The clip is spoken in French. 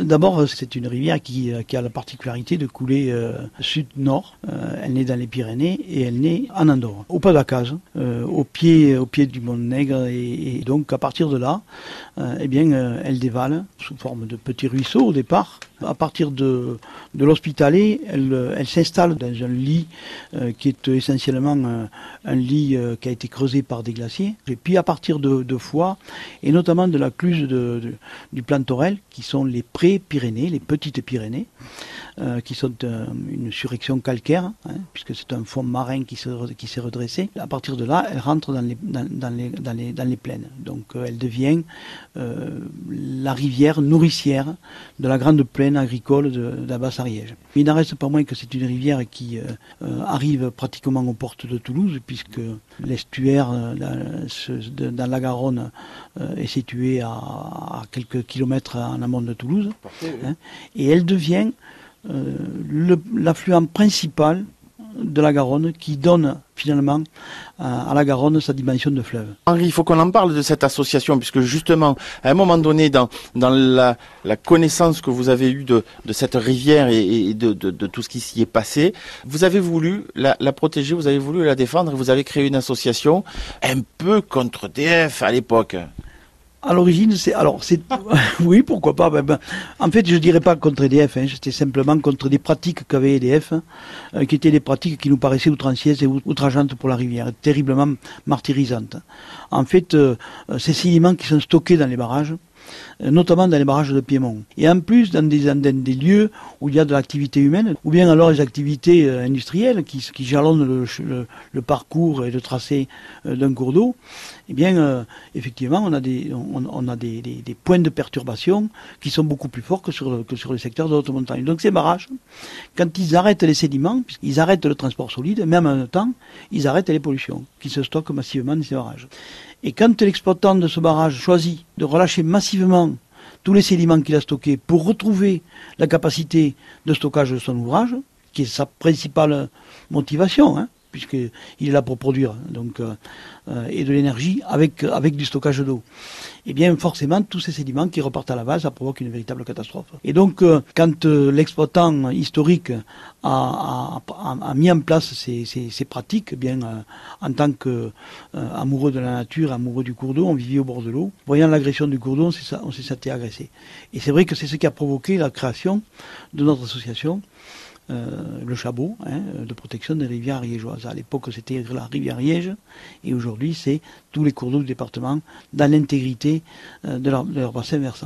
D'abord, c'est une rivière qui, qui, a la particularité de couler sud-nord. elle naît dans les Pyrénées et elle naît en Andorre, au pas au pied, au pied du Mont Nègre. Et, donc, à partir de là, eh bien, elle dévale sous forme de petits ruisseaux au départ. À partir de, de l'hospitalet, elle, elle s'installe dans un lit qui est essentiellement un lit qui a été creusé par des glaciers. Et puis à partir de, de et notamment de la cluse de, du Plantorel, qui sont les pré-Pyrénées, les petites Pyrénées, euh, qui sont euh, une surrection calcaire, hein, puisque c'est un fond marin qui s'est redressé. À partir de là, elle rentre dans les, dans, les, plaines. Donc euh, elle devient la rivière nourricière de la grande plaine agricole de, de la Basse-Ariège. Il n'en reste pas moins que c'est une rivière qui arrive pratiquement aux portes de Toulouse, puisque l'estuaire dans la Garonne est situé à, à, quelques kilomètres en amont de Toulouse. Hein, et elle devient euh, l'affluent principal de la Garonne qui donne finalement à la Garonne sa dimension de fleuve. Henri, il faut qu'on en parle de cette association, puisque justement, à un moment donné, dans, la, connaissance que vous avez eue de, cette rivière et, de, de, tout ce qui s'y est passé, vous avez voulu la, la, protéger, vous avez voulu la défendre, vous avez créé une association un peu contre DF à l'époque. À l'origine, c'est alors c'est oui pourquoi pas. Ben, ben, en fait, je dirais pas contre EDF. Hein, C'était simplement contre des pratiques qu'avait EDF, hein, euh, qui étaient des pratiques qui nous paraissaient outrancières et outrageantes pour la rivière, terriblement martyrisantes. En fait, euh, ces sédiments qui sont stockés dans les barrages, euh, notamment dans les barrages de Piémont. Et en plus, dans des, lieux où il y a de l'activité humaine, ou bien alors les activités euh, industrielles qui, jalonnent le, parcours et le tracé euh, d'un cours d'eau, eh bien, effectivement, on a, des, points de perturbation qui sont beaucoup plus forts que sur, les secteurs de haute montagne. Donc ces barrages, quand ils arrêtent les sédiments, ils arrêtent le transport solide, mais en même temps, ils arrêtent les pollutions qui se stockent massivement dans ces barrages. Et quand l'exploitant de ce barrage choisit de relâcher massivement tous les sédiments qu'il a stockés pour retrouver la capacité de stockage de son ouvrage, qui est sa principale motivation, hein, puisqu'il est là pour produire donc, euh, euh, et de l'énergie avec, avec du stockage d'eau. Et eh bien forcément, tous ces sédiments qui repartent à la base, ça provoque une véritable catastrophe. Et donc, euh, quand l'exploitant historique a, mis en place ces, pratiques, eh en tant que amoureux de la nature, amoureux du cours d'eau, on vivait au bord de l'eau. Voyant l'agression du cours d'eau, on s'est senti agressé. Et c'est vrai que c'est ce qui a provoqué la création de notre association euh, le Chabot, hein, de protection des rivières ariégeoises. À l'époque, c'était la rivière Riège, et aujourd'hui, c'est tous les cours d'eau du département dans l'intégrité euh, de leur bassin versant.